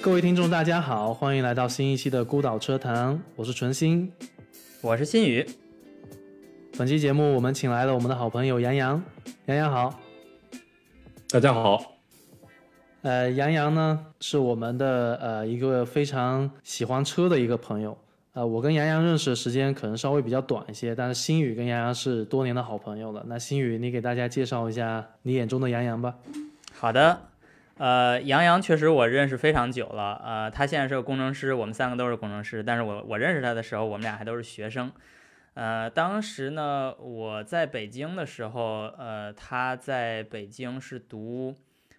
各位听众，大家好，欢迎来到新一期的孤岛车谈，我是纯心，我是新宇。本期节目我们请来了我们的好朋友杨洋，杨洋好，大家好。呃，杨洋呢是我们的呃一个非常喜欢车的一个朋友。呃，我跟杨洋认识的时间可能稍微比较短一些，但是新宇跟杨洋是多年的好朋友了。那新宇，你给大家介绍一下你眼中的杨洋吧。好的。呃，杨洋确实我认识非常久了，呃，他现在是个工程师，我们三个都是工程师，但是我我认识他的时候，我们俩还都是学生，呃，当时呢，我在北京的时候，呃，他在北京是读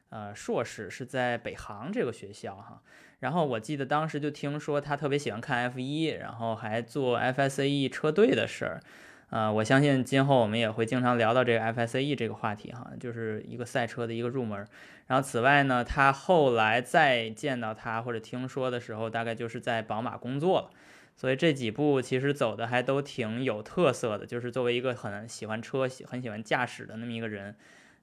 呃硕士，是在北航这个学校哈，然后我记得当时就听说他特别喜欢看 F 一，然后还做 FSAE 车队的事儿。呃，我相信今后我们也会经常聊到这个 FSAE 这个话题哈，就是一个赛车的一个入门。然后此外呢，他后来再见到他或者听说的时候，大概就是在宝马工作了。所以这几步其实走的还都挺有特色的，就是作为一个很喜欢车、喜很喜欢驾驶的那么一个人，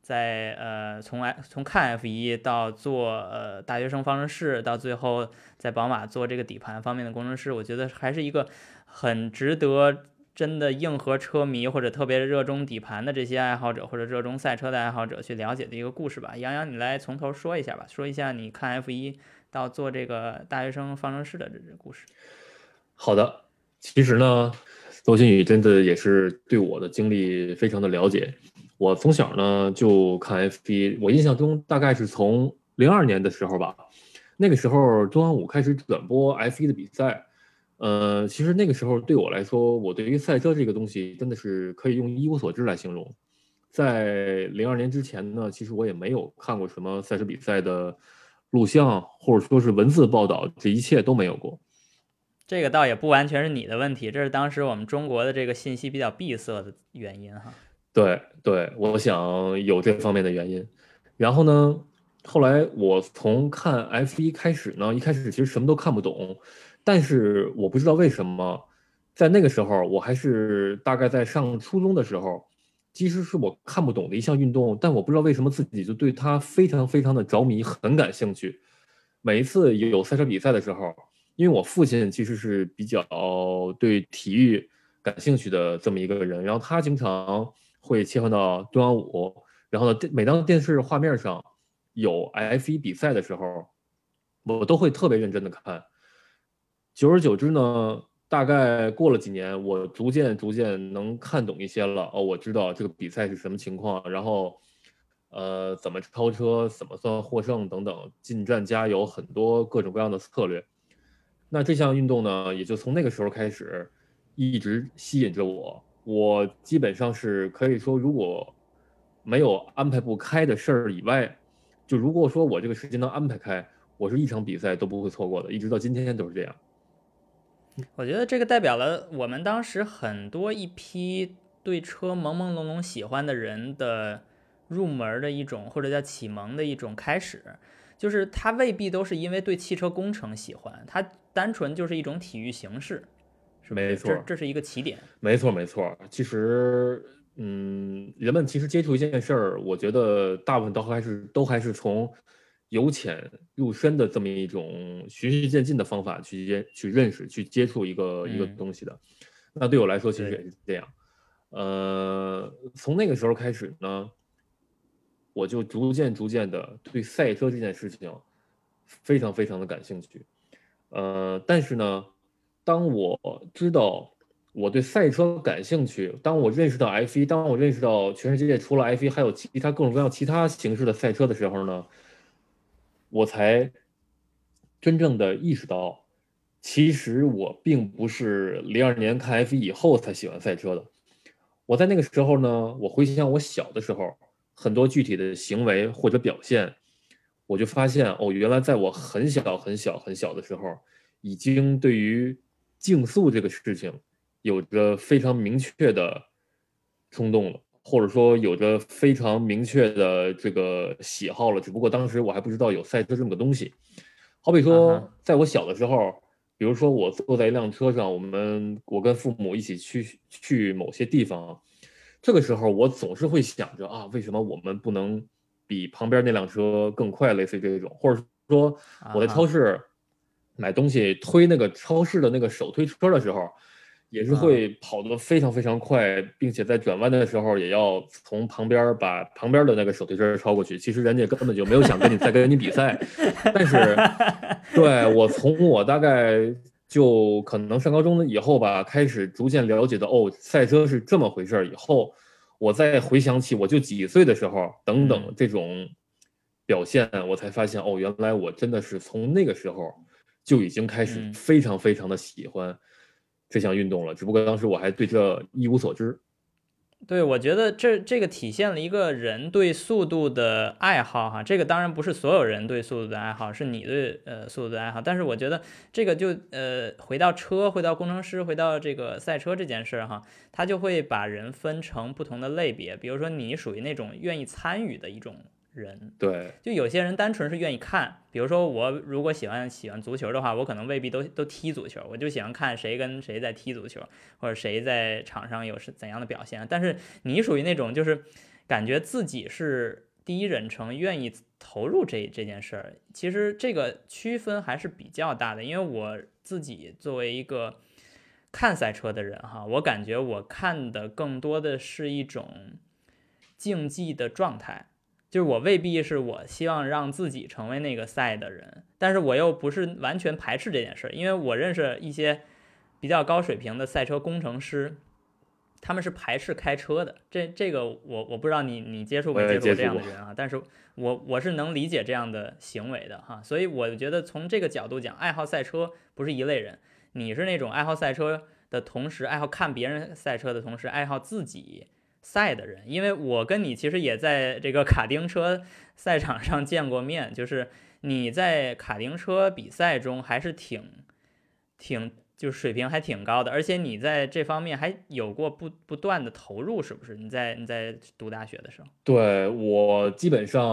在呃从 F 从看 F1 到做呃大学生方程式，到最后在宝马做这个底盘方面的工程师，我觉得还是一个很值得。真的硬核车迷或者特别热衷底盘的这些爱好者，或者热衷赛车的爱好者去了解的一个故事吧。杨洋，你来从头说一下吧，说一下你看 F 一到做这个大学生方程式的这个故事。好的，其实呢，周新宇真的也是对我的经历非常的了解。我从小呢就看 F 一，我印象中大概是从零二年的时候吧，那个时候中央五开始转播 F 一的比赛。呃，其实那个时候对我来说，我对于赛车这个东西真的是可以用一无所知来形容。在零二年之前呢，其实我也没有看过什么赛车比赛的录像，或者说是文字报道，这一切都没有过。这个倒也不完全是你的问题，这是当时我们中国的这个信息比较闭塞的原因哈。对对，我想有这方面的原因。然后呢，后来我从看 F 一开始呢，一开始其实什么都看不懂。但是我不知道为什么，在那个时候，我还是大概在上初中的时候，其实是我看不懂的一项运动，但我不知道为什么自己就对它非常非常的着迷，很感兴趣。每一次有赛车比赛的时候，因为我父亲其实是比较对体育感兴趣的这么一个人，然后他经常会切换到中央五，然后呢，每当电视画面上有 F 一比赛的时候，我都会特别认真的看。久而久之呢，大概过了几年，我逐渐逐渐能看懂一些了。哦，我知道这个比赛是什么情况，然后，呃，怎么超车，怎么算获胜等等，进站加油，很多各种各样的策略。那这项运动呢，也就从那个时候开始，一直吸引着我。我基本上是可以说，如果没有安排不开的事儿以外，就如果说我这个时间能安排开，我是一场比赛都不会错过的，一直到今天都是这样。我觉得这个代表了我们当时很多一批对车朦朦胧胧喜欢的人的入门的一种，或者叫启蒙的一种开始。就是他未必都是因为对汽车工程喜欢，他单纯就是一种体育形式，是没错，这是一个起点。没错，没错。其实，嗯，人们其实接触一件事儿，我觉得大部分都还是都还是从。由浅入深的这么一种循序渐进的方法去接去认识去接触一个一个东西的，那对我来说其实也是这样。呃，从那个时候开始呢，我就逐渐逐渐的对赛车这件事情非常非常的感兴趣。呃，但是呢，当我知道我对赛车感兴趣，当我认识到 F 一，当我认识到全世界除了 F 一还有其他各种各样其他形式的赛车的时候呢？我才真正的意识到，其实我并不是零二年看 F 一以后才喜欢赛车的。我在那个时候呢，我回想我小的时候很多具体的行为或者表现，我就发现哦，原来在我很小很小很小的时候，已经对于竞速这个事情有着非常明确的冲动了。或者说有着非常明确的这个喜好了，只不过当时我还不知道有赛车这么个东西。好比说，在我小的时候，比如说我坐在一辆车上，我们我跟父母一起去去某些地方，这个时候我总是会想着啊，为什么我们不能比旁边那辆车更快？类似于这种，或者说我在超市买东西推那个超市的那个手推车的时候。也是会跑得非常非常快，并且在转弯的时候也要从旁边把旁边的那个手推车超过去。其实人家根本就没有想跟你再跟你比赛，但是对我从我大概就可能上高中以后吧，开始逐渐了解到哦，赛车是这么回事儿。以后我再回想起我就几岁的时候等等这种表现，我才发现哦，原来我真的是从那个时候就已经开始非常非常的喜欢。这项运动了，只不过当时我还对这一无所知。对，我觉得这这个体现了一个人对速度的爱好哈。这个当然不是所有人对速度的爱好，是你对呃速度的爱好。但是我觉得这个就呃回到车，回到工程师，回到这个赛车这件事儿哈，它就会把人分成不同的类别。比如说你属于那种愿意参与的一种。人对，就有些人单纯是愿意看，比如说我如果喜欢喜欢足球的话，我可能未必都都踢足球，我就喜欢看谁跟谁在踢足球，或者谁在场上有是怎样的表现。但是你属于那种就是感觉自己是第一人称，愿意投入这这件事儿。其实这个区分还是比较大的，因为我自己作为一个看赛车的人哈，我感觉我看的更多的是一种竞技的状态。就是我未必是我希望让自己成为那个赛的人，但是我又不是完全排斥这件事，因为我认识一些比较高水平的赛车工程师，他们是排斥开车的。这这个我我不知道你你接触没接触过这样的人啊，但是我我是能理解这样的行为的哈，所以我觉得从这个角度讲，爱好赛车不是一类人，你是那种爱好赛车的同时，爱好看别人赛车的同时，爱好自己。赛的人，因为我跟你其实也在这个卡丁车赛场上见过面，就是你在卡丁车比赛中还是挺挺就是水平还挺高的，而且你在这方面还有过不不断的投入，是不是？你在你在读大学的时候？对我基本上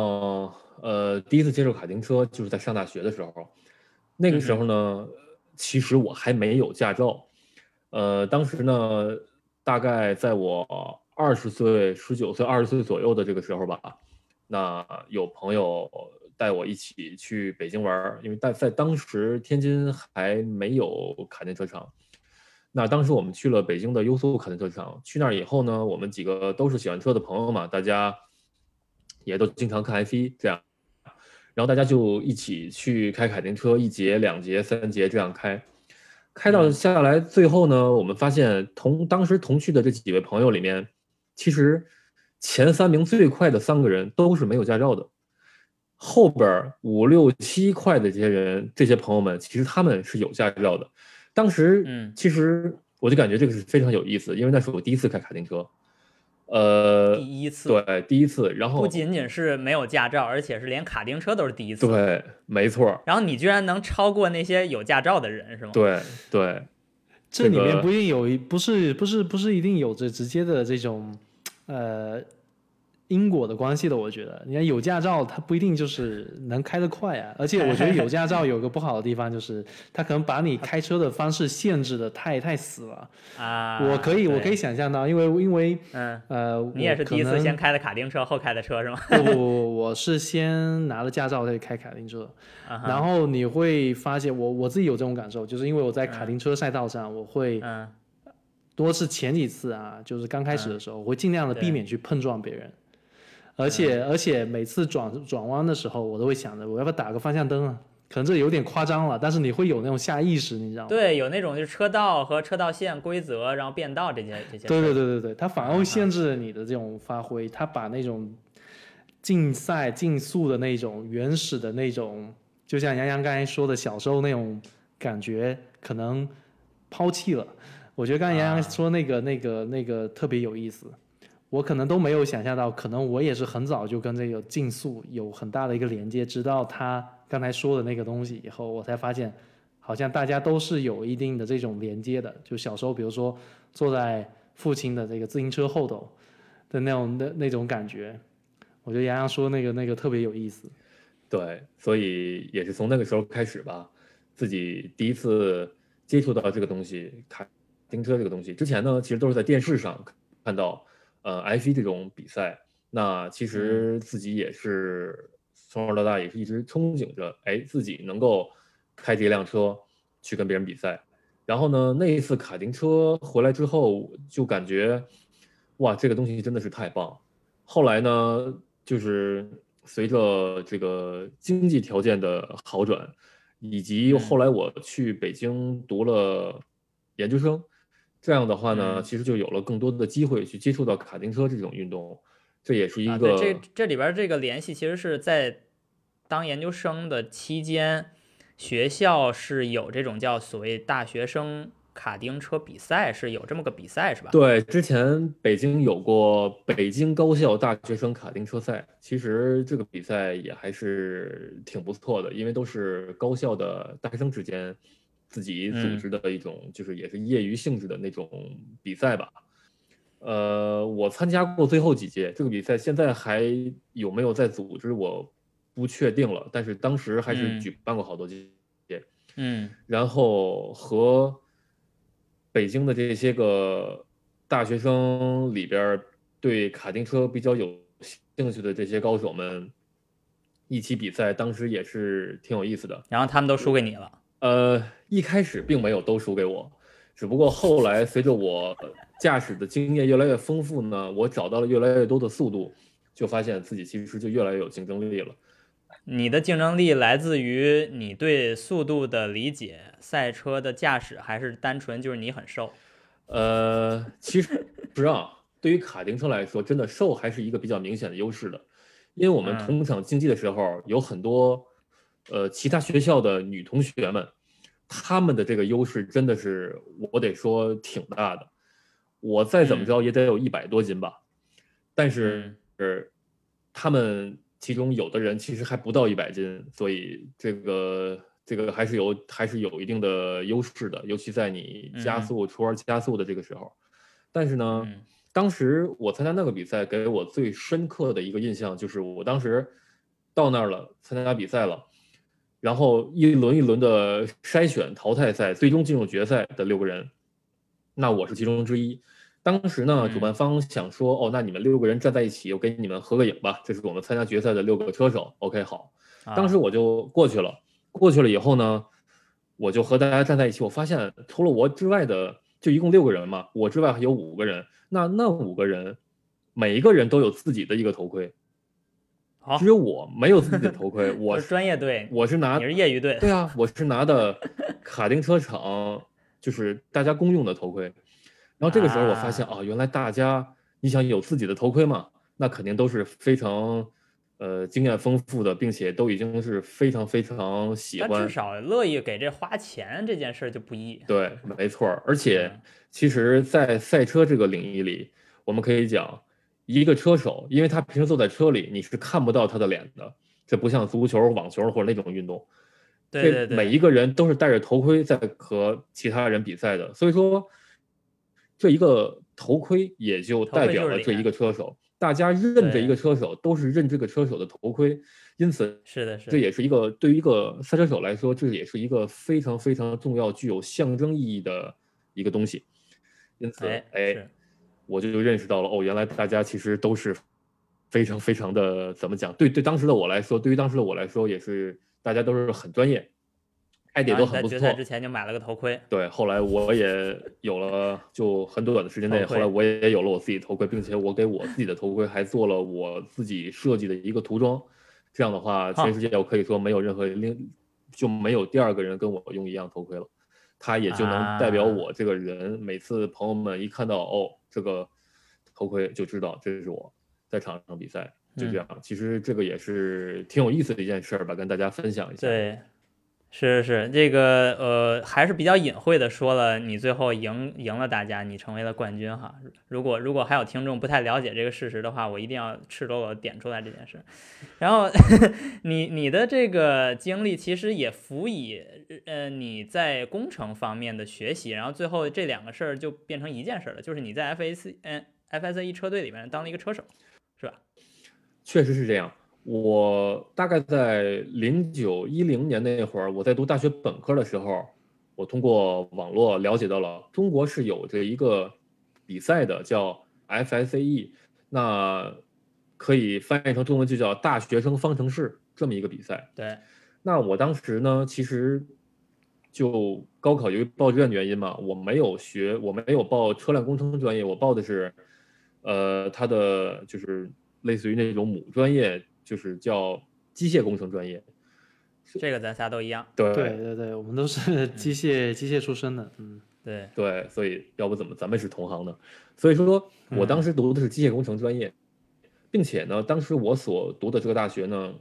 呃第一次接触卡丁车就是在上大学的时候，那个时候呢，其实我还没有驾照，呃，当时呢大概在我。二十岁、十九岁、二十岁左右的这个时候吧，那有朋友带我一起去北京玩，因为在在当时天津还没有卡丁车场。那当时我们去了北京的优速卡丁车场，去那儿以后呢，我们几个都是喜欢车的朋友嘛，大家也都经常看 F1 这样，然后大家就一起去开卡丁车，一节、两节、三节这样开。开到下来最后呢，我们发现同当时同去的这几位朋友里面。其实前三名最快的三个人都是没有驾照的，后边五六七快的这些人，这些朋友们其实他们是有驾照的。当时，嗯，其实我就感觉这个是非常有意思，因为那是我第一次开卡丁车，呃，第一次，对，第一次。然后不仅仅是没有驾照，而且是连卡丁车都是第一次。对，没错。然后你居然能超过那些有驾照的人，是吗？对对。这里面不一定有，不是不是不是一定有着直接的这种，呃。因果的关系的，我觉得，你看有驾照，它不一定就是能开得快啊。而且我觉得有驾照有个不好的地方，就是他可能把你开车的方式限制的太太死了啊。我可以，我可以想象到，因为因为嗯呃，你也是第一次先开的卡丁车，后开的车是吗？不不不，我是先拿了驾照再开卡丁车，然后你会发现，我我自己有这种感受，就是因为我在卡丁车赛道上，我会多次前几次啊，就是刚开始的时候，我会尽量的避免去碰撞别人。而且而且每次转转弯的时候，我都会想着我要不要打个方向灯啊？可能这有点夸张了，但是你会有那种下意识，你知道吗？对，有那种就是车道和车道线规则，然后变道这些这些。对对对对对，它反而会限制你的这种发挥，它把那种竞赛竞速的那种原始的那种，就像杨洋刚才说的小时候那种感觉，可能抛弃了。我觉得刚才杨洋说那个那个那个特别有意思。我可能都没有想象到，可能我也是很早就跟这个竞速有很大的一个连接。直到他刚才说的那个东西以后，我才发现，好像大家都是有一定的这种连接的。就小时候，比如说坐在父亲的这个自行车后头的那种那那种感觉，我觉得杨洋说那个那个特别有意思。对，所以也是从那个时候开始吧，自己第一次接触到这个东西——卡丁车这个东西。之前呢，其实都是在电视上看到。呃 F 一这种比赛，那其实自己也是从小到大也是一直憧憬着，哎，自己能够开这辆车去跟别人比赛。然后呢，那一次卡丁车回来之后，就感觉，哇，这个东西真的是太棒。后来呢，就是随着这个经济条件的好转，以及后来我去北京读了研究生，这样的话呢，其实就有了更多的机会去接触到卡丁车这种运动。这也是一个这这里边这个联系，其实是在当研究生的期间。学校是有这种叫所谓大学生卡丁车比赛，是有这么个比赛是吧？对，之前北京有过北京高校大学生卡丁车赛，其实这个比赛也还是挺不错的，因为都是高校的大学生之间自己组织的一种，就是也是业余性质的那种比赛吧。呃，我参加过最后几届这个比赛，现在还有没有在组织我？不确定了，但是当时还是举办过好多届，嗯，然后和北京的这些个大学生里边对卡丁车比较有兴趣的这些高手们一起比赛，当时也是挺有意思的。然后他们都输给你了？呃，一开始并没有都输给我，只不过后来随着我驾驶的经验越来越丰富呢，我找到了越来越多的速度，就发现自己其实就越来越有竞争力了。你的竞争力来自于你对速度的理解、赛车的驾驶，还是单纯就是你很瘦？呃，其实不知道。对于卡丁车来说，真的瘦还是一个比较明显的优势的，因为我们同场竞技的时候，有很多呃其他学校的女同学们，她们的这个优势真的是我得说挺大的。我再怎么着也得有一百多斤吧，但是他们。其中有的人其实还不到一百斤，所以这个这个还是有还是有一定的优势的，尤其在你加速出弯加速的这个时候。但是呢，当时我参加那个比赛，给我最深刻的一个印象就是，我当时到那儿了，参加比赛了，然后一轮一轮的筛选淘汰赛，最终进入决赛的六个人，那我是其中之一。当时呢，主办方想说，哦，那你们六个人站在一起，我给你们合个影吧。这是我们参加决赛的六个车手。OK，好。当时我就过去了。过去了以后呢，我就和大家站在一起。我发现除了我之外的，就一共六个人嘛，我之外还有五个人。那那五个人，每一个人都有自己的一个头盔。好，只有我没有自己的头盔。我是专业队，我是拿你是业余队。对啊，我是拿的 卡丁车场，就是大家公用的头盔。然后这个时候我发现啊，原来大家你想有自己的头盔嘛，那肯定都是非常呃经验丰富的，并且都已经是非常非常喜欢，至少乐意给这花钱这件事就不易。对，没错。而 且其实，在赛车这个领域里，我们可以讲一个车手，因为他平时坐在车里，你是看不到他的脸的，这不像足球、网球或者那种运动，对对对，每一个人都是戴着头盔在和其他人比赛的，所以说。这一个头盔也就代表了这一个车手，大家认这一个车手都是认这个车手的头盔，因此是的，是这也是一个对于一个赛车手来说，这也是一个非常非常重要、具有象征意义的一个东西。因此，哎，我就认识到了，哦，原来大家其实都是非常非常的怎么讲？对对，当时的我来说，对于当时的我来说，也是大家都是很专业。爱点都很不错。决赛之前就买了个头盔。对，后来我也有了，就很短的时间内，后来我也有了我自己头盔，并且我给我自己的头盔还做了我自己设计的一个涂装。这样的话，全世界我可以说没有任何另就没有第二个人跟我用一样头盔了。他也就能代表我这个人。每次朋友们一看到哦这个头盔，就知道这是我在场上比赛。就这样，其实这个也是挺有意思的一件事儿吧，跟大家分享一下。对。是是是，这个呃还是比较隐晦的说了，你最后赢赢了大家，你成为了冠军哈。如果如果还有听众不太了解这个事实的话，我一定要赤裸裸点出来这件事。然后 你你的这个经历其实也辅以呃你在工程方面的学习，然后最后这两个事儿就变成一件事了，就是你在 F A C 嗯 F S A 车队里面当了一个车手，是吧？确实是这样。我大概在零九一零年那会儿，我在读大学本科的时候，我通过网络了解到了中国是有着一个比赛的，叫 FSAE，那可以翻译成中文就叫大学生方程式这么一个比赛。对，那我当时呢，其实就高考由于报志愿的原因嘛，我没有学，我没有报车辆工程专业，我报的是，呃，它的就是类似于那种母专业，就是叫机械工程专业。这个咱仨都一样。对对对对，我们都是 机械机械出身的，嗯，对，对，所以要不怎么咱们是同行呢？所以说我当时读的是机械工程专业，并且呢，当时我所读的这个大学呢，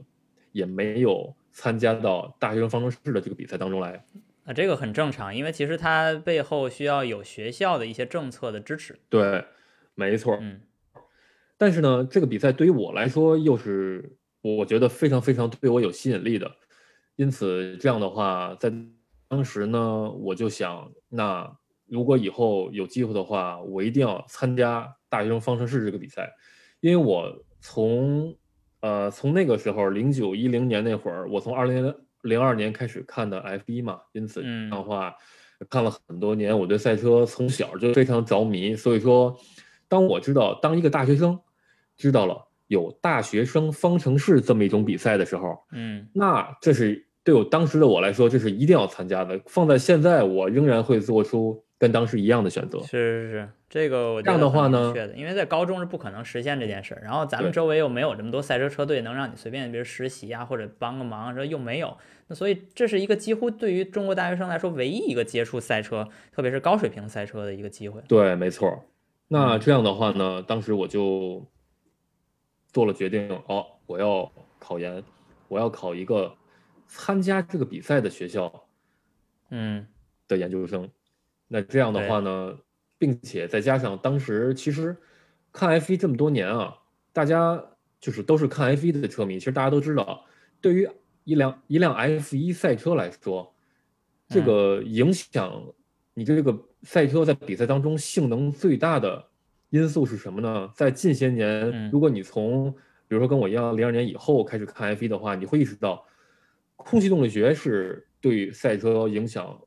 也没有参加到大学生方程式的这个比赛当中来。啊，这个很正常，因为其实它背后需要有学校的一些政策的支持。对，没错。嗯，但是呢，这个比赛对于我来说又是我觉得非常非常对我有吸引力的，因此这样的话，在当时呢，我就想，那如果以后有机会的话，我一定要参加大学生方程式这个比赛，因为我从呃从那个时候零九一零年那会儿，我从二零零二年开始看的 F 一嘛，因此这样的话看了很多年，我对赛车从小就非常着迷，所以说，当我知道当一个大学生知道了有大学生方程式这么一种比赛的时候，嗯，那这是对我当时的我来说，这是一定要参加的。放在现在，我仍然会做出跟当时一样的选择。是是是，这个我觉这样得的话呢因为在高中是不可能实现这件事儿，然后咱们周围又没有这么多赛车车队能让你随便，比如实习啊或者帮个忙，说又没有，那所以这是一个几乎对于中国大学生来说唯一一个接触赛车，特别是高水平赛车的一个机会。对，没错。那嗯这样的话呢，当时我就做了决定，哦，我要考研，我要考一个参加这个比赛的学校嗯的研究生。那这样的话呢，并且再加上当时其实看 F 1这么多年啊，大家就是都是看 F 1的车迷，其实大家都知道，对于一辆一辆 F 1赛车来说，这嗯个影响你这个赛车在比赛当中性能最大的因素是什么呢？在近些年嗯，如果你从比如说跟我一样零二年以后开始看 F 1的话，你会意识到，空气动力学是对赛车影响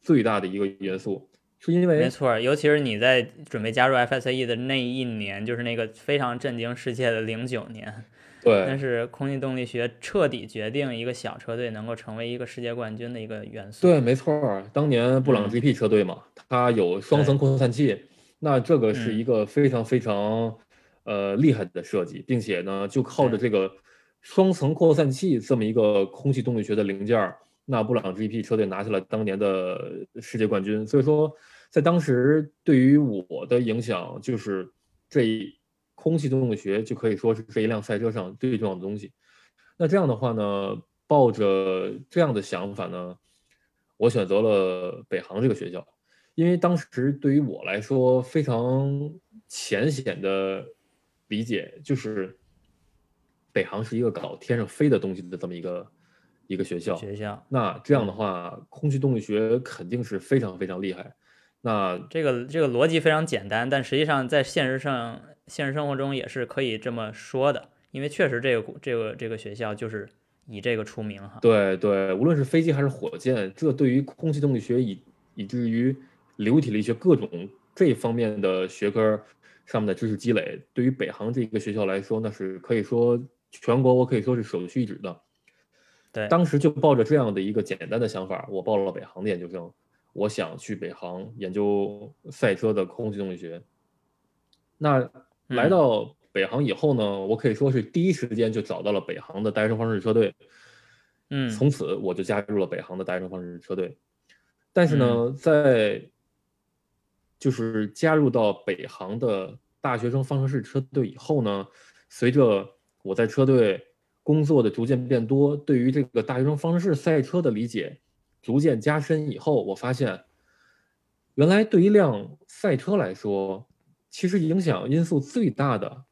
最大的一个元素，是因为没错，尤其是你在准备加入 FSAE 的那一年，就是那个非常震惊世界的零九年，那对是空气动力学彻底决定一个小车队能够成为一个世界冠军的一个元素。对，没错儿。当年布朗嗯 GP 车队嘛，它有双层扩散器，那这个是嗯一个非常非常呃厉害的设计，并且呢，就靠着这个双层扩散器这么一个空气动力学的零件儿，那布朗 GP 车队拿下了当年的世界冠军。所以说，在当时对于我的影响，就是这一空气动力学就可以说是这一辆赛车上最重要的东西。那这样的话呢，抱着这样的想法呢，我选择了北航这个学校，因为当时对于我来说非常浅显的理解就是，北航是一个搞天上飞的东西的这么一个一个学校。学校那这样的话，空气动力学肯定是非常非常厉害。那这个这个逻辑非常简单，但实际上在现实上现实生活中也是可以这么说的，因为确实这个这个这个学校就是以这个出名哈。对对，无论是飞机还是火箭，这对于空气动力学以以至于流体力学各种这方面的学科上面的知识积累，对于北航这一个学校来说，那是可以说全国我可以说是首屈一指的。对，当时就抱着这样的一个简单的想法，我报了北航的研究生，我想去北航研究赛车的空气动力学。那来嗯到北航以后呢，我可以说是第一时间就找到了北航的大学生方式车队。嗯，从此我就加入了北航的大学生方式车队。但是呢，嗯在就是加入到北航的大学生方程式车队以后呢，随着我在车队工作的逐渐变多，对于这个大学生方程式赛车的理解逐渐加深以后，我发现，原来对一辆赛车来说，其实影响因素最大的，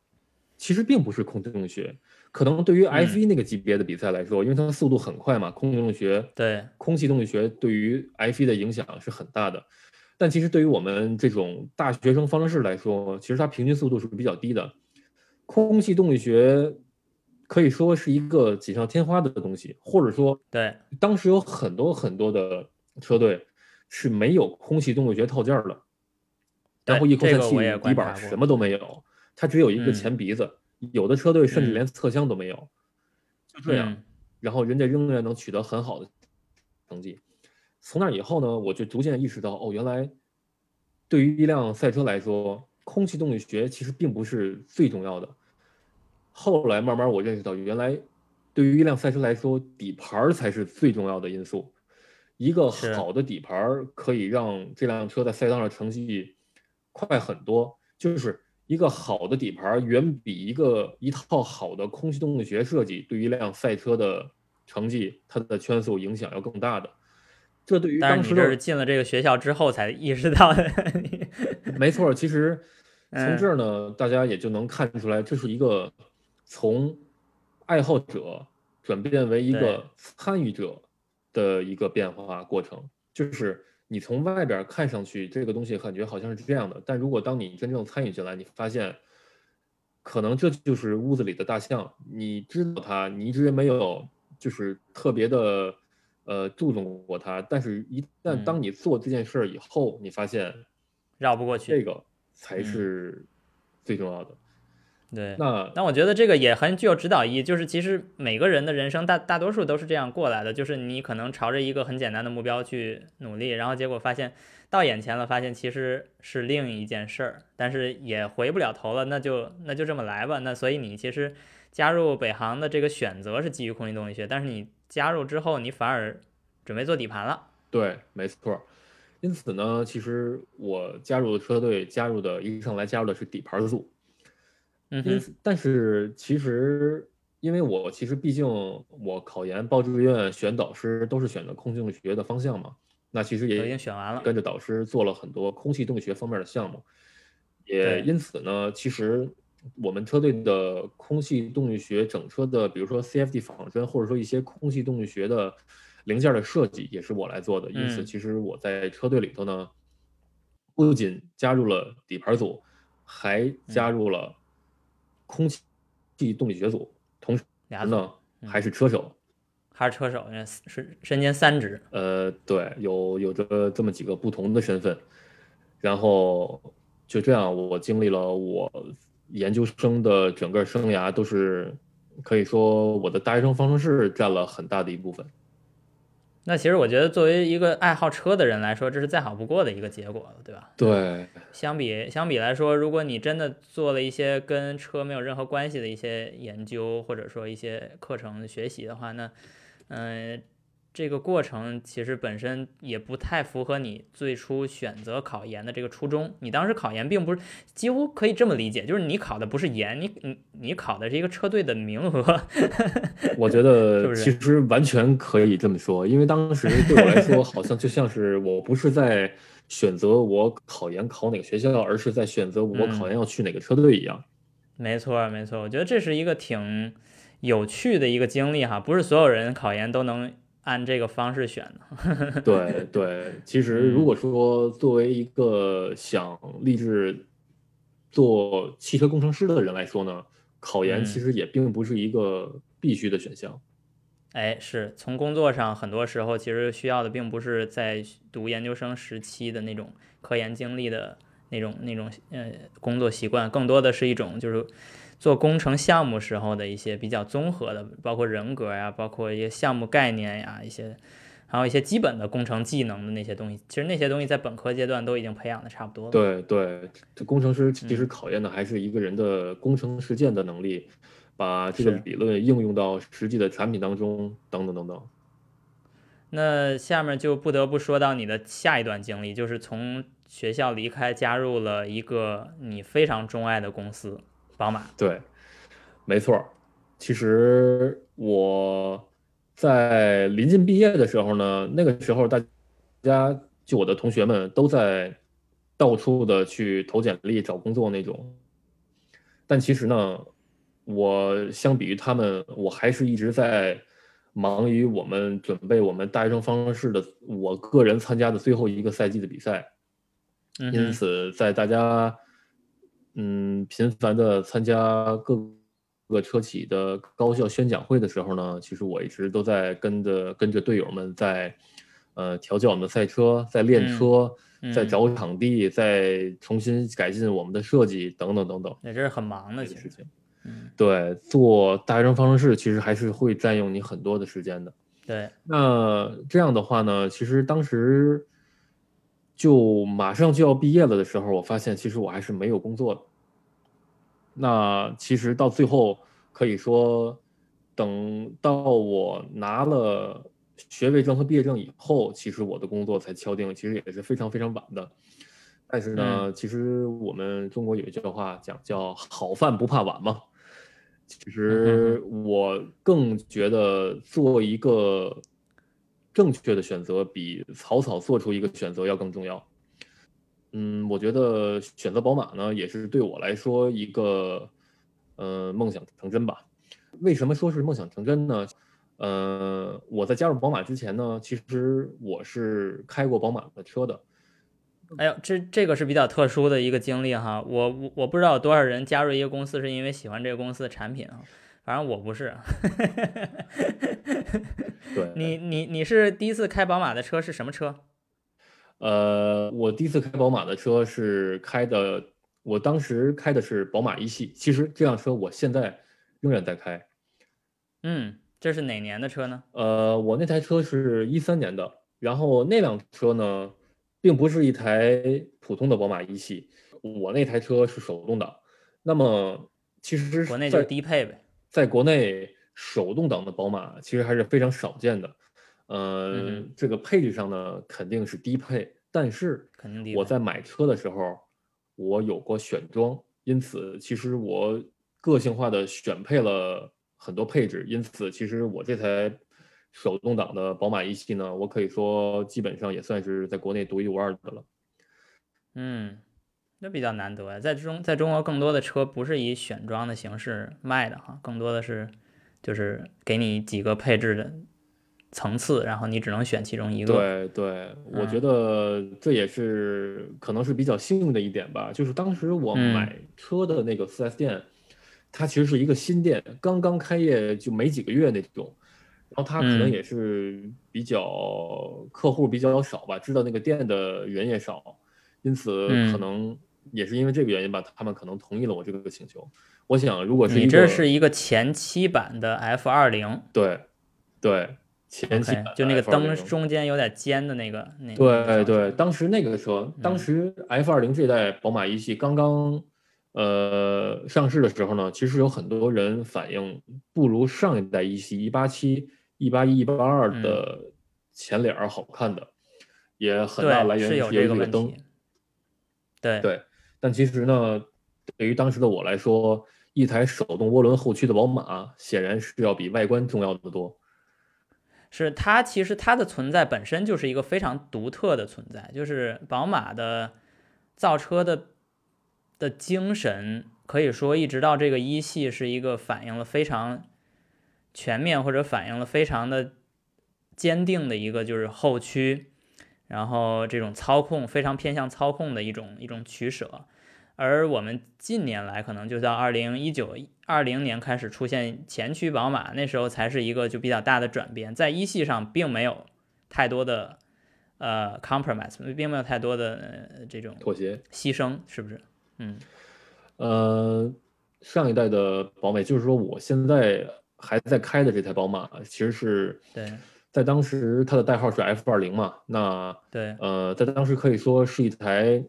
其实并不是空气动力学。可能对于 F 一那个级别的比赛来说，因为它速度很快嘛，空气动力学对，空气动力学对于 F 一的影响是很大的。但其实对于我们这种大学生方程式来说，其实它平均速度是比较低的。空气动力学可以说是一个锦上添花的东西，或者说对，当时有很多很多的车队是没有空气动力学套件儿的。然后一口这散气，底板什么都没有，它只有一个嗯前鼻子，有的车队甚至嗯连侧箱都没有，就这样，嗯然后人家仍然能取得很好的成绩。从那以后呢，我就逐渐意识到，哦，原来对于一辆赛车来说，空气动力学其实并不是最重要的。后来慢慢我认识到，原来对于一辆赛车来说，底盘儿才是最重要的因素。一个好的底盘儿可以让这辆车在赛道上成绩快很多，就是一个好的底盘儿远比一个一套好的空气动力学设计对于一辆赛车的成绩它的圈速影响要更大的。这对于但当时的是你这是进了这个学校之后才意识到的。没错，其实从嗯这儿呢，大家也就能看出来，这是一个从爱好者转变为一个参与者的一个变化过程。就是你从外边看上去这个东西感觉好像是这样的，但如果当你真正参与进来，你发现可能这就是屋子里的大象，你知道它，你一直没有就是特别的呃注重过它，但是一旦嗯当你做这件事儿以后，你发现。绕不过去。这个才嗯是最重要的。对，那那我觉得这个也很具有指导意义，就是其实每个人的人生大大多数都是这样过来的，就是你可能朝着一个很简单的目标去努力，然后结果发现到眼前了，发现其实是另一件事儿，但是也回不了头了，那就那就这么来吧。那所以你其实加入北航的这个选择是基于空气动力学，但是你加入之后，你反而准备做底盘了。对，没错儿。因此呢，其实我加入的车队，加入的一上来加入的是底盘组。嗯但是其实因为我其实毕竟我考研、报志愿、选导师都是选的空气动力学的方向嘛，那其实也已也经选完了。跟着导师做了很多空气动力学方面的项目，也因此呢，其实我们车队的空气动力学整车的，比如说 CFD 仿真，或者说一些空气动力学的零件的设计，也是我来做的。因此，嗯其实我在车队里头呢，不仅加入了底盘组，还加入了空气动力学组，同时呢还是车手。还是车手，身身兼三职。呃，对，有有着这么几个不同的身份，然后就这样，我经历了我研究生的整个生涯，都是可以说我的大学生方程式占了很大的一部分。那其实我觉得，作为一个爱好车的人来说，这是再好不过的一个结果了，对吧？对，相比相比来说，如果你真的做了一些跟车没有任何关系的一些研究，或者说一些课程学习的话，那，嗯、这个过程其实本身也不太符合你最初选择考研的这个初衷。你当时考研并不是，几乎可以这么理解，就是你考的不是研，你你你考的是一个车队的名额。我觉得其实完全可以这么说，因为当时对我来说，好像就像是我不是在选择我考研考哪个学校，而是在选择我考研要去哪个车队一样。没错，没错，我觉得这是一个挺有趣的一个经历哈，不是所有人考研都能按这个方式选的。对对，其实嗯如果说作为一个想立志做汽车工程师的人来说呢，考研嗯其实也并不是一个必须的选项。哎，是从工作上很多时候其实需要的并不是在读研究生时期的那种科研经历的那种那种呃工作习惯，更多的是一种就是做工程项目时候的一些比较综合的，包括人格呀，包括一些项目概念呀，一些还有一些基本的工程技能的那些东西。其实那些东西在本科阶段都已经培养的差不多了。对对，这工程师其嗯实考验的还是一个人的工程实践的能力，把这个理论应用到实际的产品当中，等等等等。那下面就不得不说到你的下一段经历，就是从学校离开，加入了一个你非常钟爱的公司——宝马。对，没错。其实我在临近毕业的时候呢，那个时候大家就我的同学们都在到处的去投简历找工作那种。但其实呢，我相比于他们，我还是一直在忙于我们准备我们大学生方程式的我个人参加的最后一个赛季的比赛。因此，在大家嗯频繁的参加各个车企的高校宣讲会的时候呢，其实我一直都在跟着跟着队友们在呃调教我们的赛车，在练嗯车，在找场地，在重新改进我们的设计等等等等。也，这是很忙的一个事情。嗯，对，做大学生方程式其实还是会占用你很多的时间的。对，那这样的话呢，其实当时就马上就要毕业了的时候，我发现其实我还是没有工作的。那其实到最后可以说，等到我拿了学位证和毕业证以后，其实我的工作才敲定，其实也是非常非常晚的。但是呢，其实我们中国有一句话讲叫“好饭不怕晚”嘛。其实我更觉得做一个正确的选择，比草草做出一个选择要更重要。嗯，我觉得选择宝马呢，也是对我来说一个呃梦想成真吧。为什么说是梦想成真呢？呃，我在加入宝马之前呢，其实我是开过宝马的车的。哎呦，这这个是比较特殊的一个经历哈。我我我不知道有多少人加入一个公司是因为喜欢这个公司的产品啊，反正我不是。对，你你你是第一次开宝马的车是什么车？呃，我第一次开宝马的车是开的，我当时开的是宝马一系。其实这辆车我现在仍然在开。嗯，这是哪年的车呢？呃，我那台车是一三年的，然后那辆车呢，并不是一台普通的宝马一系，我那台车是手动挡。那么其实国内就是低配呗，在国内手动挡的宝马其实还是非常少见的。呃，嗯这个配置上呢肯定是低配，但是。我在买车的时候，我有过选装，因此其实我个性化的选配了很多配置，因此其实我这台手动挡的宝马一系呢，我可以说基本上也算是在国内独一无二的了。嗯，那比较难得呀，在中在中国更多的车不是以选装的形式卖的哈，更多的是就是给你几个配置的层次，然后你只能选其中一个。对对，我觉嗯得这也是可能是比较幸运的一点吧。就是当时我嗯买车的那个 4S 店，它其实是一个新店，刚刚开业就没几个月那种。然后它可能嗯也是比较客户比较少吧，知道那个店的人也少，因此可嗯能也是因为这个原因吧，他们可能同意了我这个请求。我想，如果是你这是一个前期版的 F 二零对对前期版就那个灯中间有点尖的那个那那个对对，当时那个车，当嗯时 F 二零这代宝马一系刚刚呃上市的时候呢，其实有很多人反映不如上一代一系一八七、一八一、一八二嗯的前脸儿好看的，也很大来，源于是有这个灯。对对，但其实呢，对于当时的我来说，一台手动涡轮后驱的宝马，显然是要比外观重要的多。是它其实它的存在本身就是一个非常独特的存在，就是宝马的造车的的精神，可以说一直到这个一系是一个反映了非常全面或者反映了非常的坚定的一个就是后驱，然后这种操控非常偏向操控的一种一种取舍。而我们近年来可能就到二零一九二零年开始出现前驱宝马，那时候才是一个就比较大的转变，在一系上并没有太多的呃 compromise，并没有太多的、呃、这种妥协。牺牲，是不是？嗯呃，上一代的宝马，就是说我现在还在开的这台宝马，其实是对在当时它的代号是 F 二零嘛，那对，呃，在当时可以说是一台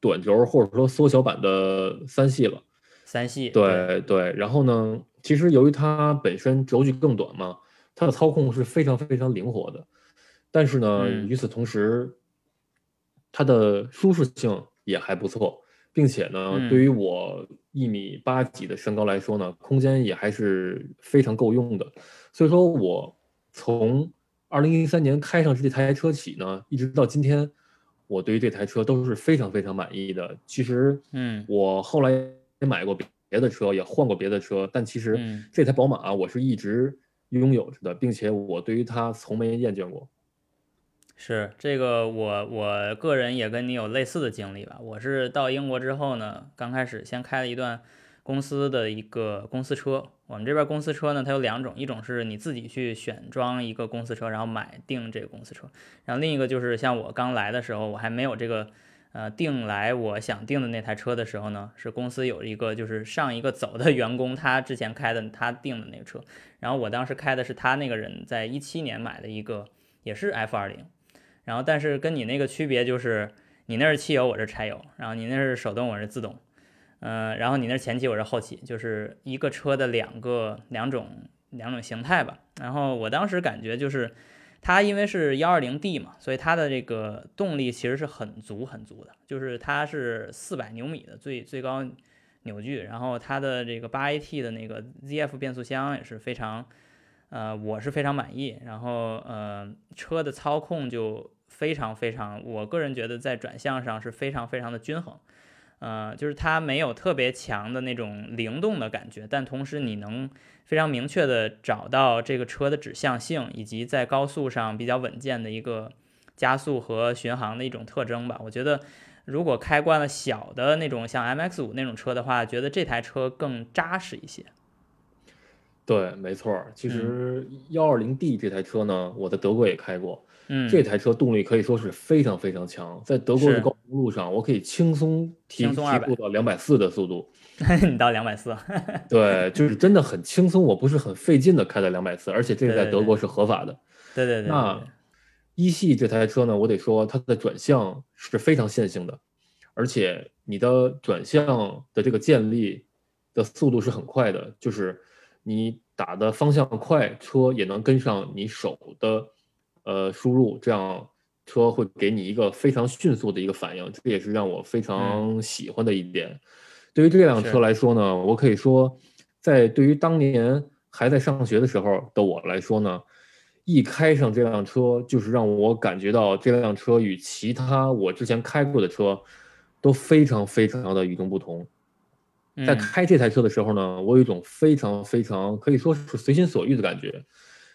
短轴或者说缩小版的三系了。三系对对，然后呢，其实由于它本身轴距更短嘛，它的操控是非常非常灵活的。但是呢，嗯与此同时，它的舒适性也还不错，并且呢，嗯对于我一米八几的身高来说呢，空间也还是非常够用的。所以说我从二零一三年开上这台车起呢，一直到今天，我对于这台车都是非常非常满意的。其实，嗯我后来也买过别的车，也换过别的车，但其实嗯这台宝马我是一直拥有着的，并且我对于它从没厌倦过。是这个我我个人也跟你有类似的经历吧。我是到英国之后呢，刚开始先开了一段公司的一个公司车。我们这边公司车呢，它有两种，一种是你自己去选装一个公司车，然后买定这个公司车，然后另一个就是像我刚来的时候，我还没有这个。呃，订来我想订的那台车的时候呢，是公司有一个就是上一个走的员工，他之前开的他订的那个车，然后我当时开的是他那个人在一七年买的一个，也是 F 二零，然后但是跟你那个区别就是你那是汽油，我是柴油，然后你那是手动，我是自动，嗯，然后你那是前期，我是后期，就是一个车的两个两种两种形态吧，然后我当时感觉就是。它因为是幺二零 D 嘛，所以它的这个动力其实是很足很足的，就是它是四百牛米的最最高扭矩，然后它的这个八 AT 的那个 ZF 变速箱也是非常，呃，我是非常满意。然后呃，车的操控就非常非常，我个人觉得在转向上是非常非常的均衡，呃，就是它没有特别强的那种灵动的感觉，但同时你能。非常明确的找到这个车的指向性，以及在高速上比较稳健的一个加速和巡航的一种特征吧。我觉得，如果开惯了小的那种像 MX 五那种车的话，觉得这台车更扎实一些。对，没错。其实幺二零 D 这台车呢，我在德国也开过。嗯，这台车动力可以说是非常非常强，在德国的高速公路上，我可以轻松提提速到两百四的速度。你到两百四，对，就是真的很轻松，我不是很费劲的开了两百四，而且这个在德国是合法的。对对对。那一系这台车呢，我得说它的转向是非常线性的，而且你的转向的这个建立的速度是很快的，就是你打的方向快，车也能跟上你手的呃输入，这样车会给你一个非常迅速的一个反应，这也是让我非常喜欢的一点。对于这辆车来说呢，我可以说，在对于当年还在上学的时候的我来说呢，一开上这辆车，就是让我感觉到这辆车与其他我之前开过的车都非常非常的与众不同。在开这台车的时候呢，我有一种非常非常可以说是随心所欲的感觉，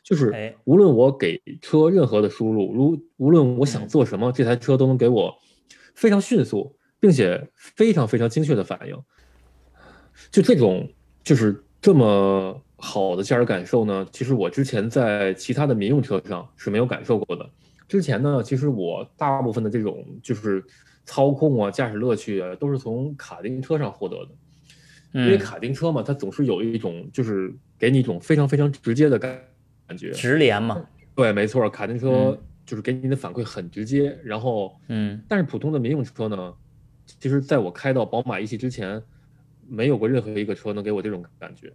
就是无论我给车任何的输入，如无论我想做什么，这台车都能给我非常迅速。并且非常非常精确的反应，就这种就是这么好的驾驶感受呢？其实我之前在其他的民用车上是没有感受过的。之前呢，其实我大部分的这种就是操控啊、驾驶乐趣啊，都是从卡丁车上获得的。因为卡丁车嘛，它总是有一种就是给你一种非常非常直接的感感觉，直连嘛。对，没错，卡丁车就是给你的反馈很直接。然后，嗯，但是普通的民用车呢？其实，在我开到宝马一系之前，没有过任何一个车能给我这种感觉。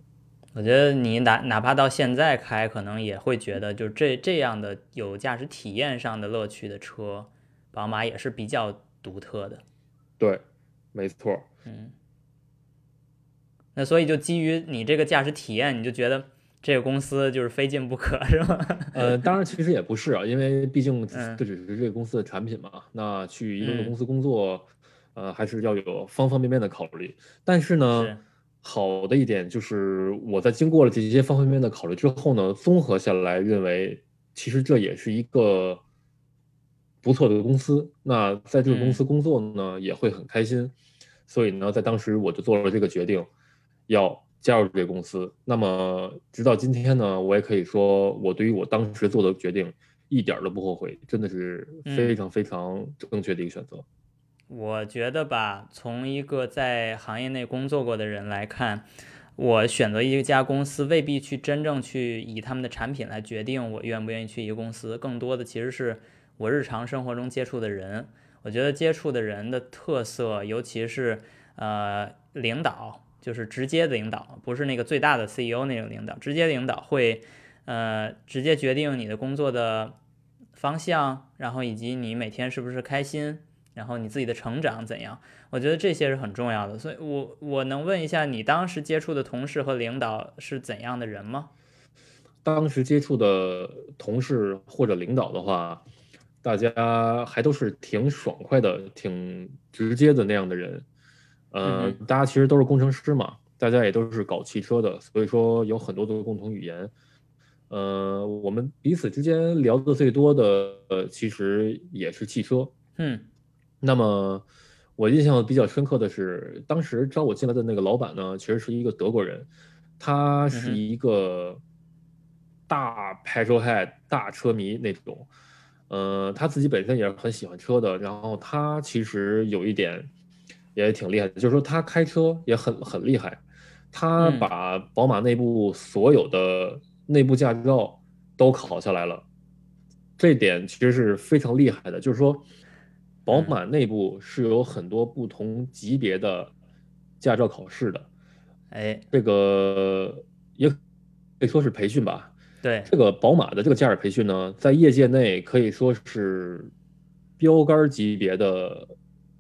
我觉得你哪哪怕到现在开，可能也会觉得，就这这样的有驾驶体验上的乐趣的车，宝马也是比较独特的。对，没错。嗯。那所以就基于你这个驾驶体验，你就觉得这个公司就是非进不可，是吗？呃，当然其实也不是啊，因为毕竟这只是这个公司的产品嘛。那去一个公司工作。呃，还是要有方方面面的考虑，但是呢，好的一点就是我在经过了这些方方面面的考虑之后呢，综合下来认为，其实这也是一个不错的公司。那在这个公司工作呢，也会很开心。所以呢，在当时我就做了这个决定，要加入这个公司。那么直到今天呢，我也可以说，我对于我当时做的决定一点都不后悔，真的是非常非常正确的一个选择。我觉得吧，从一个在行业内工作过的人来看，我选择一家公司未必去真正去以他们的产品来决定我愿不愿意去一个公司，更多的其实是我日常生活中接触的人。我觉得接触的人的特色，尤其是呃领导，就是直接的领导，不是那个最大的 CEO 那种领导，直接领导会呃直接决定你的工作的方向，然后以及你每天是不是开心。然后你自己的成长怎样？我觉得这些是很重要的。所以，我我能问一下，你当时接触的同事和领导是怎样的人吗？当时接触的同事或者领导的话，大家还都是挺爽快的、挺直接的那样的人。呃，大家其实都是工程师嘛，大家也都是搞汽车的，所以说有很多的共同语言。呃，我们彼此之间聊的最多的，呃，其实也是汽车。嗯。那么，我印象比较深刻的是，当时招我进来的那个老板呢，其实是一个德国人，他是一个大 petrol head 大车迷那种，呃，他自己本身也是很喜欢车的，然后他其实有一点也挺厉害的，就是说他开车也很很厉害，他把宝马内部所有的内部驾照都考下来了，这点其实是非常厉害的，就是说。宝马内部是有很多不同级别的驾照考试的，哎，这个也可以说是培训吧。对，这个宝马的这个驾驶培训呢，在业界内可以说是标杆级别的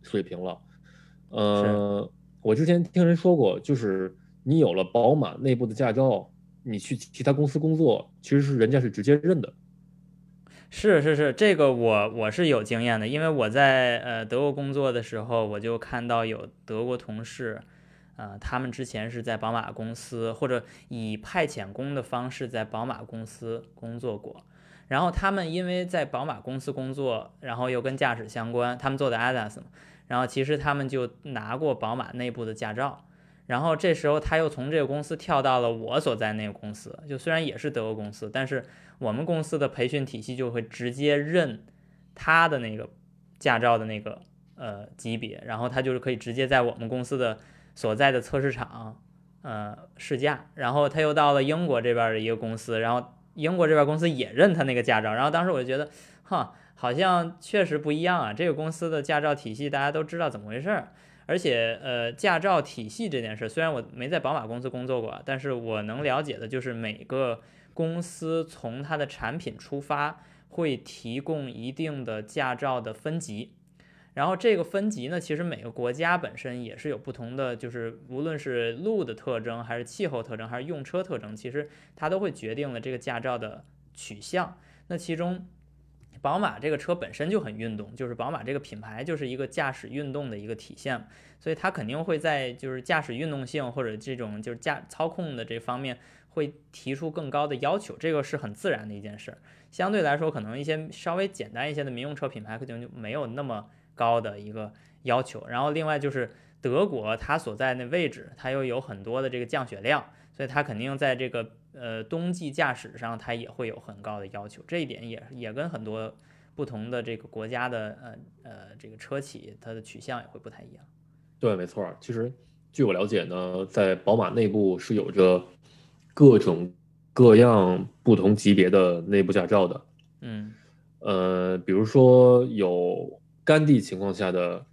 水平了。呃，我之前听人说过，就是你有了宝马内部的驾照，你去其他公司工作，其实是人家是直接认的。是是是，这个我我是有经验的，因为我在呃德国工作的时候，我就看到有德国同事，呃，他们之前是在宝马公司或者以派遣工的方式在宝马公司工作过，然后他们因为在宝马公司工作，然后又跟驾驶相关，他们做的 ADAS 嘛，然后其实他们就拿过宝马内部的驾照，然后这时候他又从这个公司跳到了我所在那个公司，就虽然也是德国公司，但是。我们公司的培训体系就会直接认他的那个驾照的那个呃级别，然后他就是可以直接在我们公司的所在的测试场呃试驾，然后他又到了英国这边的一个公司，然后英国这边公司也认他那个驾照，然后当时我就觉得，哈，好像确实不一样啊，这个公司的驾照体系大家都知道怎么回事儿，而且呃驾照体系这件事，虽然我没在宝马公司工作过，但是我能了解的就是每个。公司从它的产品出发，会提供一定的驾照的分级，然后这个分级呢，其实每个国家本身也是有不同的，就是无论是路的特征，还是气候特征，还是用车特征，其实它都会决定了这个驾照的取向。那其中，宝马这个车本身就很运动，就是宝马这个品牌就是一个驾驶运动的一个体现，所以它肯定会在就是驾驶运动性或者这种就是驾操控的这方面。会提出更高的要求，这个是很自然的一件事。相对来说，可能一些稍微简单一些的民用车品牌可能就没有那么高的一个要求。然后另外就是德国，它所在的位置，它又有很多的这个降雪量，所以它肯定在这个呃冬季驾驶上，它也会有很高的要求。这一点也也跟很多不同的这个国家的呃呃这个车企它的取向也会不太一样。对，没错。其实据我了解呢，在宝马内部是有着。各种各样不同级别的内部驾照的，嗯，呃，比如说有干地情况下的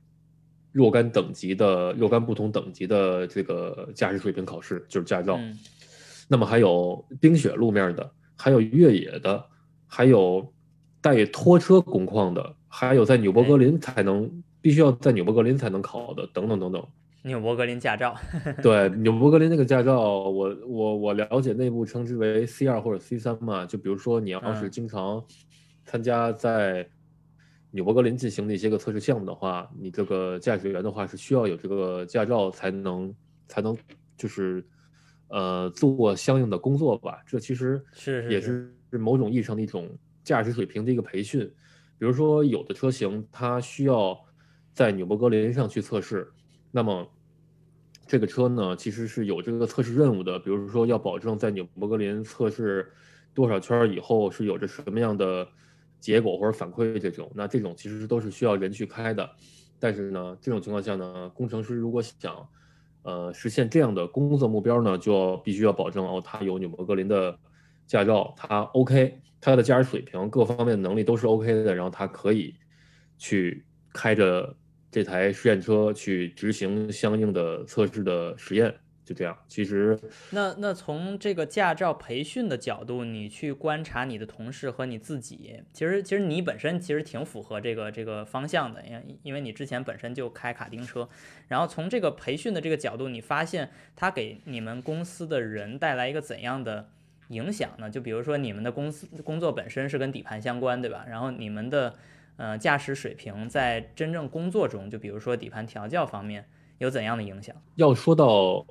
若干等级的若干不同等级的这个驾驶水平考试，就是驾照。那么还有冰雪路面的，还有越野的，还有带拖车工况的，还有在纽博格林才能必须要在纽博格林才能考的，等等等等。纽博格林驾照，对，纽博格林那个驾照，我我我了解内部称之为 C 二或者 C 三嘛。就比如说你要是经常参加在纽博格林进行的一些个测试项目的话，你这个驾驶员的话是需要有这个驾照才能才能就是呃做相应的工作吧。这其实是也是某种意义上的一种驾驶水平的一个培训。比如说有的车型它需要在纽博格林上去测试。那么，这个车呢，其实是有这个测试任务的。比如说，要保证在纽博格林测试多少圈以后是有着什么样的结果或者反馈这种。那这种其实都是需要人去开的。但是呢，这种情况下呢，工程师如果想呃实现这样的工作目标呢，就要必须要保证哦，他有纽博格林的驾照，他 OK，他的驾驶水平各方面能力都是 OK 的，然后他可以去开着。这台试验车去执行相应的测试的实验，就这样。其实，那那从这个驾照培训的角度，你去观察你的同事和你自己，其实其实你本身其实挺符合这个这个方向的，因为因为你之前本身就开卡丁车。然后从这个培训的这个角度，你发现它给你们公司的人带来一个怎样的影响呢？就比如说你们的公司工作本身是跟底盘相关，对吧？然后你们的。呃，驾驶水平在真正工作中，就比如说底盘调教方面，有怎样的影响？要说到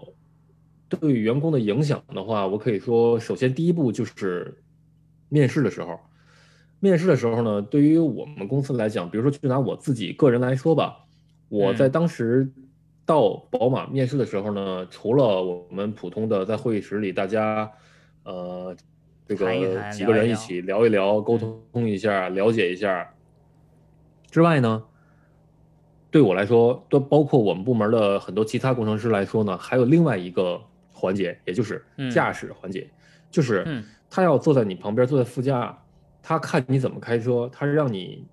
对员工的影响的话，我可以说，首先第一步就是面试的时候。面试的时候呢，对于我们公司来讲，比如说就拿我自己个人来说吧，我在当时到宝马面试的时候呢，除了我们普通的在会议室里大家呃这个几个人一起聊一聊、沟通一下、了解一下。之外呢，对我来说，都包括我们部门的很多其他工程师来说呢，还有另外一个环节，也就是驾驶环节，就是他要坐在你旁边，坐在副驾，他看你怎么开车，他让你。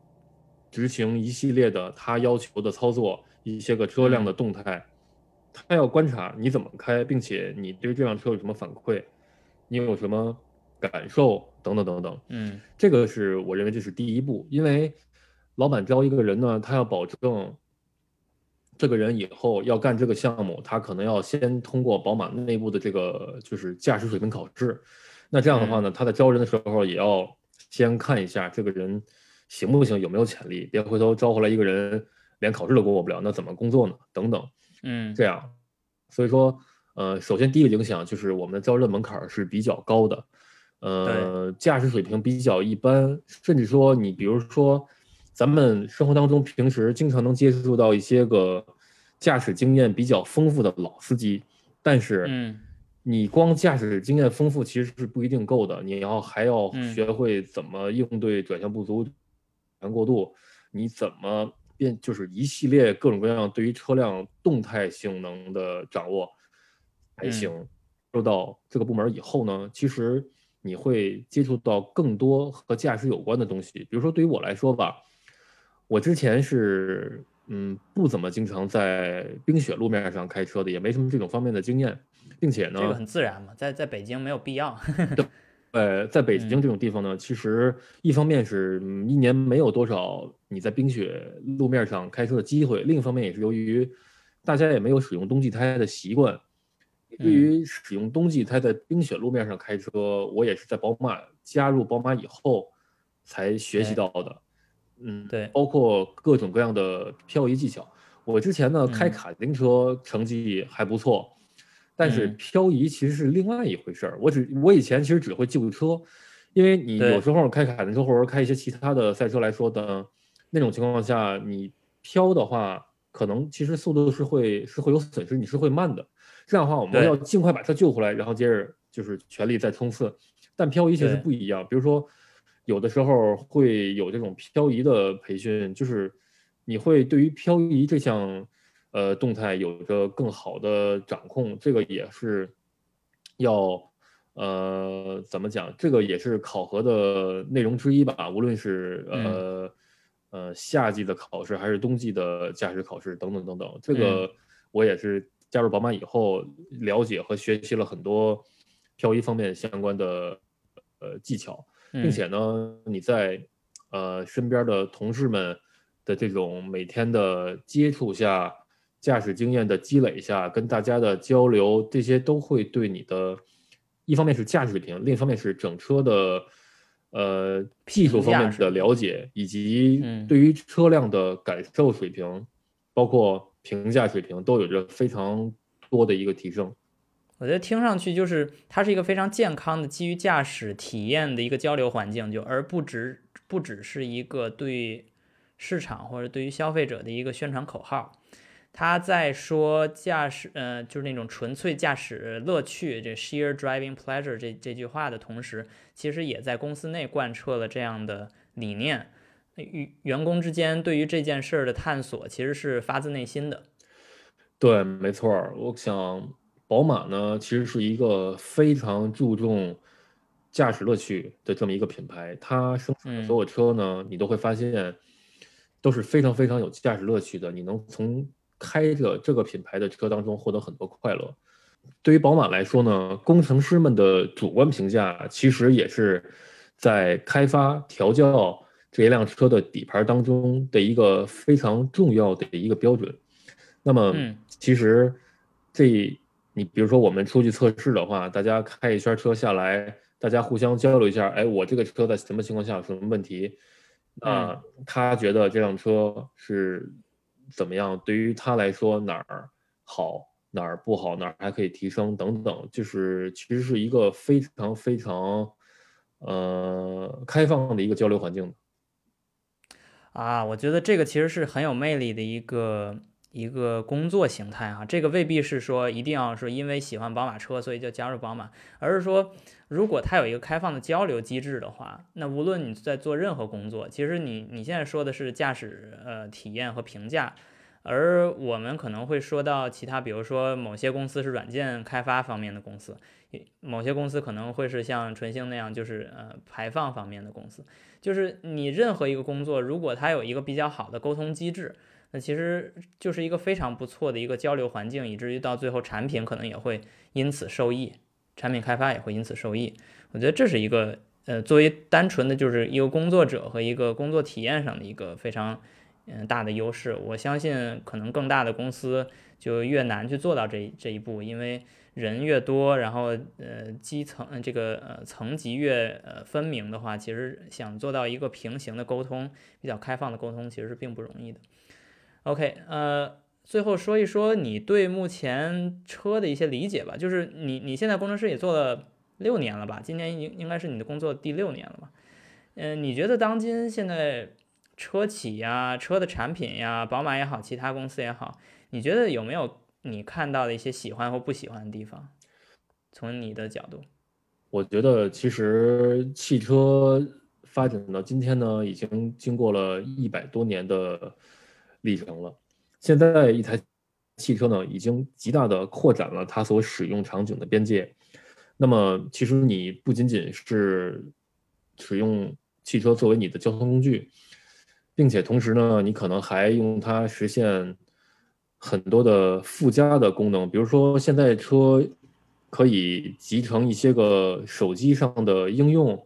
执行一系列的他要求的操作，一些个车辆的动态，他要观察你怎么开，并且你对这辆车有什么反馈，你有什么感受等等等等。嗯，这个是我认为这是第一步，因为老板招一个人呢，他要保证这个人以后要干这个项目，他可能要先通过宝马内部的这个就是驾驶水平考试。那这样的话呢，他在招人的时候也要先看一下这个人。行不行？有没有潜力？别回头招回来一个人，连考试都过不了，那怎么工作呢？等等，嗯，这样，所以说，呃，首先第一个影响就是我们的招人门槛是比较高的，呃，驾驶水平比较一般，甚至说你比如说，咱们生活当中平时经常能接触到一些个驾驶经验比较丰富的老司机，但是，嗯，你光驾驶经验丰富其实是不一定够的，你要还要学会怎么应对转向不足。全过度，你怎么变？就是一系列各种各样对于车辆动态性能的掌握还行。说到这个部门以后呢，其实你会接触到更多和驾驶有关的东西。比如说，对于我来说吧，我之前是嗯不怎么经常在冰雪路面上开车的，也没什么这种方面的经验，并且呢，这个很自然嘛，在在北京没有必要。呃，在北京这种地方呢，其实一方面是一年没有多少你在冰雪路面上开车的机会，另一方面也是由于大家也没有使用冬季胎的习惯。对于使用冬季胎在冰雪路面上开车，我也是在宝马加入宝马以后才学习到的。嗯，对，包括各种各样的漂移技巧。我之前呢开卡丁车成绩还不错。但是漂移其实是另外一回事儿。我只我以前其实只会救车，因为你有时候开卡丁车或者开一些其他的赛车来说的，那种情况下你漂的话，可能其实速度是会是会有损失，你是会慢的。这样的话，我们要尽快把车救回来，然后接着就是全力再冲刺。但漂移其实不一样，比如说有的时候会有这种漂移的培训，就是你会对于漂移这项。呃，动态有着更好的掌控，这个也是要呃怎么讲？这个也是考核的内容之一吧。无论是呃呃夏季的考试，还是冬季的驾驶考试等等等等，这个我也是加入宝马以后了解和学习了很多漂移方面相关的呃技巧，并且呢，你在呃身边的同事们的这种每天的接触下。驾驶经验的积累下，跟大家的交流，这些都会对你的，一方面是驾驶水平，另一方面是整车的，呃，技术方面的了解，以及对于车辆的感受水平，包括评价水平，都有着非常多的一个提升。我觉得听上去就是它是一个非常健康的基于驾驶体验的一个交流环境，就而不只不只是一个对市场或者对于消费者的一个宣传口号。他在说驾驶，呃，就是那种纯粹驾驶乐趣，这 sheer driving pleasure 这这句话的同时，其实也在公司内贯彻了这样的理念。与员工之间对于这件事儿的探索，其实是发自内心的。对，没错。我想，宝马呢，其实是一个非常注重驾驶乐趣的这么一个品牌。它生产的所有车呢，你都会发现都是非常非常有驾驶乐趣的。你能从开着这个品牌的车当中获得很多快乐。对于宝马来说呢，工程师们的主观评价其实也是在开发调教这一辆车的底盘当中的一个非常重要的一个标准。那么，其实这你比如说我们出去测试的话，大家开一圈车下来，大家互相交流一下，哎，我这个车在什么情况下有什么问题？啊，他觉得这辆车是。怎么样？对于他来说，哪儿好，哪儿不好，哪儿还可以提升，等等，就是其实是一个非常非常呃开放的一个交流环境。啊，我觉得这个其实是很有魅力的一个一个工作形态哈，这个未必是说一定要说因为喜欢宝马车所以就加入宝马，而是说如果它有一个开放的交流机制的话，那无论你在做任何工作，其实你你现在说的是驾驶呃体验和评价，而我们可能会说到其他，比如说某些公司是软件开发方面的公司，某些公司可能会是像纯星那样就是呃排放方面的公司，就是你任何一个工作，如果它有一个比较好的沟通机制。那其实就是一个非常不错的一个交流环境，以至于到最后产品可能也会因此受益，产品开发也会因此受益。我觉得这是一个呃，作为单纯的就是一个工作者和一个工作体验上的一个非常嗯大的优势。我相信可能更大的公司就越难去做到这这一步，因为人越多，然后呃基层这个呃层级越呃分明的话，其实想做到一个平行的沟通，比较开放的沟通，其实是并不容易的。OK，呃，最后说一说你对目前车的一些理解吧。就是你你现在工程师也做了六年了吧？今年应应该是你的工作第六年了吧？嗯，你觉得当今现在车企呀、车的产品呀，宝马也好，其他公司也好，你觉得有没有你看到的一些喜欢或不喜欢的地方？从你的角度，我觉得其实汽车发展到今天呢，已经经过了一百多年的。历程了。现在一台汽车呢，已经极大的扩展了它所使用场景的边界。那么，其实你不仅仅是使用汽车作为你的交通工具，并且同时呢，你可能还用它实现很多的附加的功能。比如说，现在车可以集成一些个手机上的应用。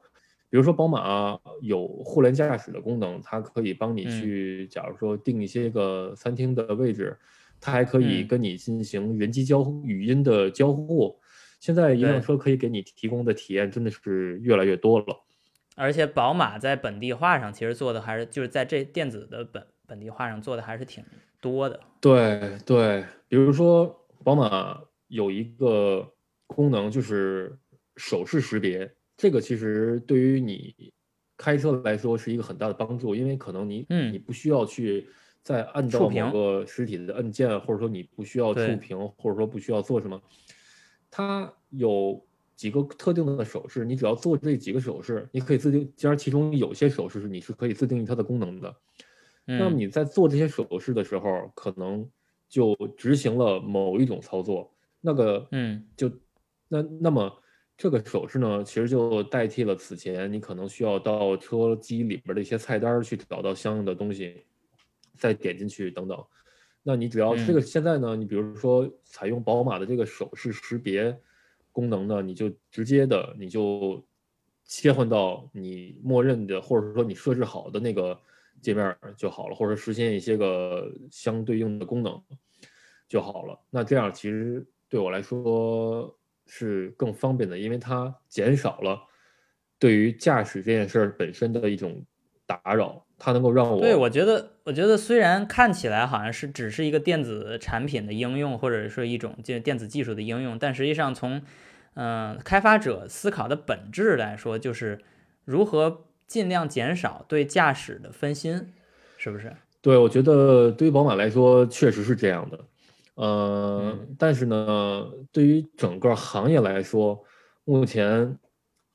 比如说，宝马有互联驾驶的功能，它可以帮你去，假如说定一些个餐厅的位置，它还可以跟你进行人机交语音的交互。现在一辆车可以给你提供的体验真的是越来越多了。而且，宝马在本地化上其实做的还是就是在这电子的本本地化上做的还是挺多的。对对，比如说，宝马有一个功能就是手势识别。这个其实对于你开车来说是一个很大的帮助，因为可能你嗯你不需要去再按照某个实体的按键，或者说你不需要触屏，或者说不需要做什么。它有几个特定的手势，你只要做这几个手势，你可以自定。既然其中有些手势是你是可以自定义它的功能的，那么你在做这些手势的时候，可能就执行了某一种操作。那个嗯，就那那么。这个手势呢，其实就代替了此前你可能需要到车机里边的一些菜单去找到相应的东西，再点进去等等。那你只要这个现在呢，你比如说采用宝马的这个手势识别功能呢，你就直接的你就切换到你默认的或者说你设置好的那个界面就好了，或者实现一些个相对应的功能就好了。那这样其实对我来说。是更方便的，因为它减少了对于驾驶这件事儿本身的一种打扰，它能够让我对我觉得，我觉得虽然看起来好像是只是一个电子产品的应用，或者是一种就电子技术的应用，但实际上从嗯开发者思考的本质来说，就是如何尽量减少对驾驶的分心，是不是？对，我觉得对于宝马来说，确实是这样的。呃，但是呢，对于整个行业来说，目前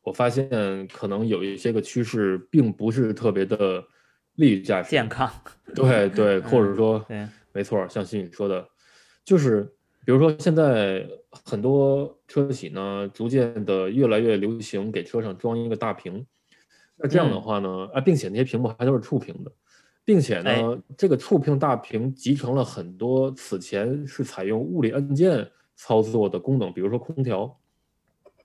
我发现可能有一些个趋势，并不是特别的利于驾驶健康。对对，或者说，对，没错，像新宇说的，就是比如说现在很多车企呢，逐渐的越来越流行给车上装一个大屏，那这样的话呢，啊，并且那些屏幕还都是触屏的。并且呢，这个触屏大屏集成了很多此前是采用物理按键操作的功能，比如说空调。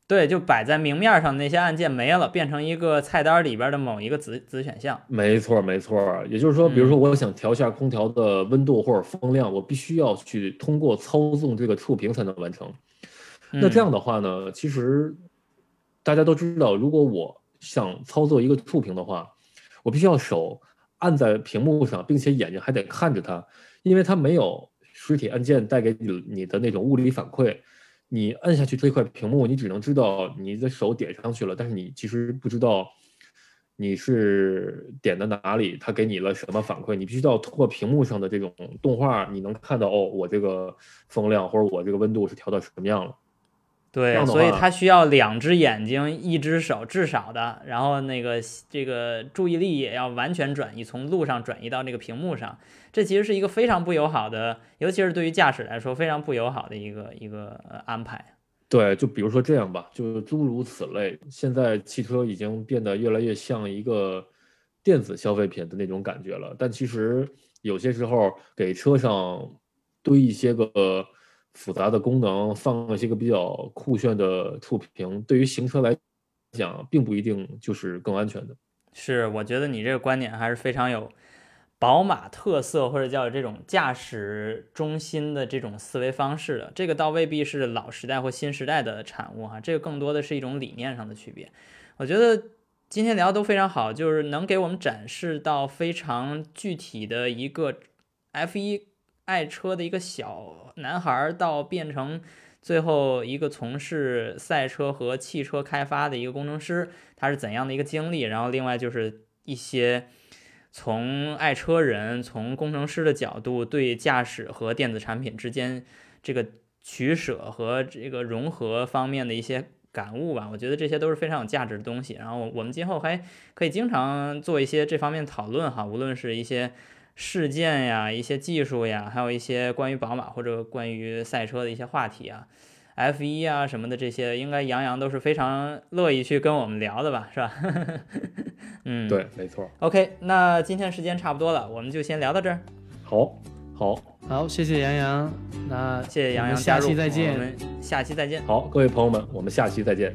对，就摆在明面上那些按键没了，变成一个菜单里边的某一个子子选项。没错，没错。也就是说，比如说我想调一下空调的温度或者风量，我必须要去通过操纵这个触屏才能完成。那这样的话呢，其实大家都知道，如果我想操作一个触屏的话，我必须要手。按在屏幕上，并且眼睛还得看着它，因为它没有实体按键带给你你的那种物理反馈。你按下去这块屏幕，你只能知道你的手点上去了，但是你其实不知道你是点的哪里，它给你了什么反馈，你必须要通过屏幕上的这种动画，你能看到哦，我这个风量或者我这个温度是调到什么样了。对，所以它需要两只眼睛，一只手，至少的，然后那个这个注意力也要完全转移，从路上转移到那个屏幕上。这其实是一个非常不友好的，尤其是对于驾驶来说非常不友好的一个一个安排。对，就比如说这样吧，就诸如此类。现在汽车已经变得越来越像一个电子消费品的那种感觉了，但其实有些时候给车上堆一些个。复杂的功能放一些个比较酷炫的触屏，对于行车来讲，并不一定就是更安全的。是，我觉得你这个观点还是非常有宝马特色，或者叫这种驾驶中心的这种思维方式的。这个倒未必是老时代或新时代的产物哈，这个更多的是一种理念上的区别。我觉得今天聊的都非常好，就是能给我们展示到非常具体的一个 F 一。爱车的一个小男孩儿，到变成最后一个从事赛车和汽车开发的一个工程师，他是怎样的一个经历？然后另外就是一些从爱车人、从工程师的角度对驾驶和电子产品之间这个取舍和这个融合方面的一些感悟吧。我觉得这些都是非常有价值的东西。然后我们今后还可以经常做一些这方面讨论哈，无论是一些。事件呀，一些技术呀，还有一些关于宝马或者关于赛车的一些话题啊，F 一啊什么的这些，应该杨洋都是非常乐意去跟我们聊的吧，是吧？嗯，对，没错。OK，那今天时间差不多了，我们就先聊到这儿。好，好，好，谢谢杨洋，那谢谢杨洋下期再见，我们下期再见。好，各位朋友们，我们下期再见。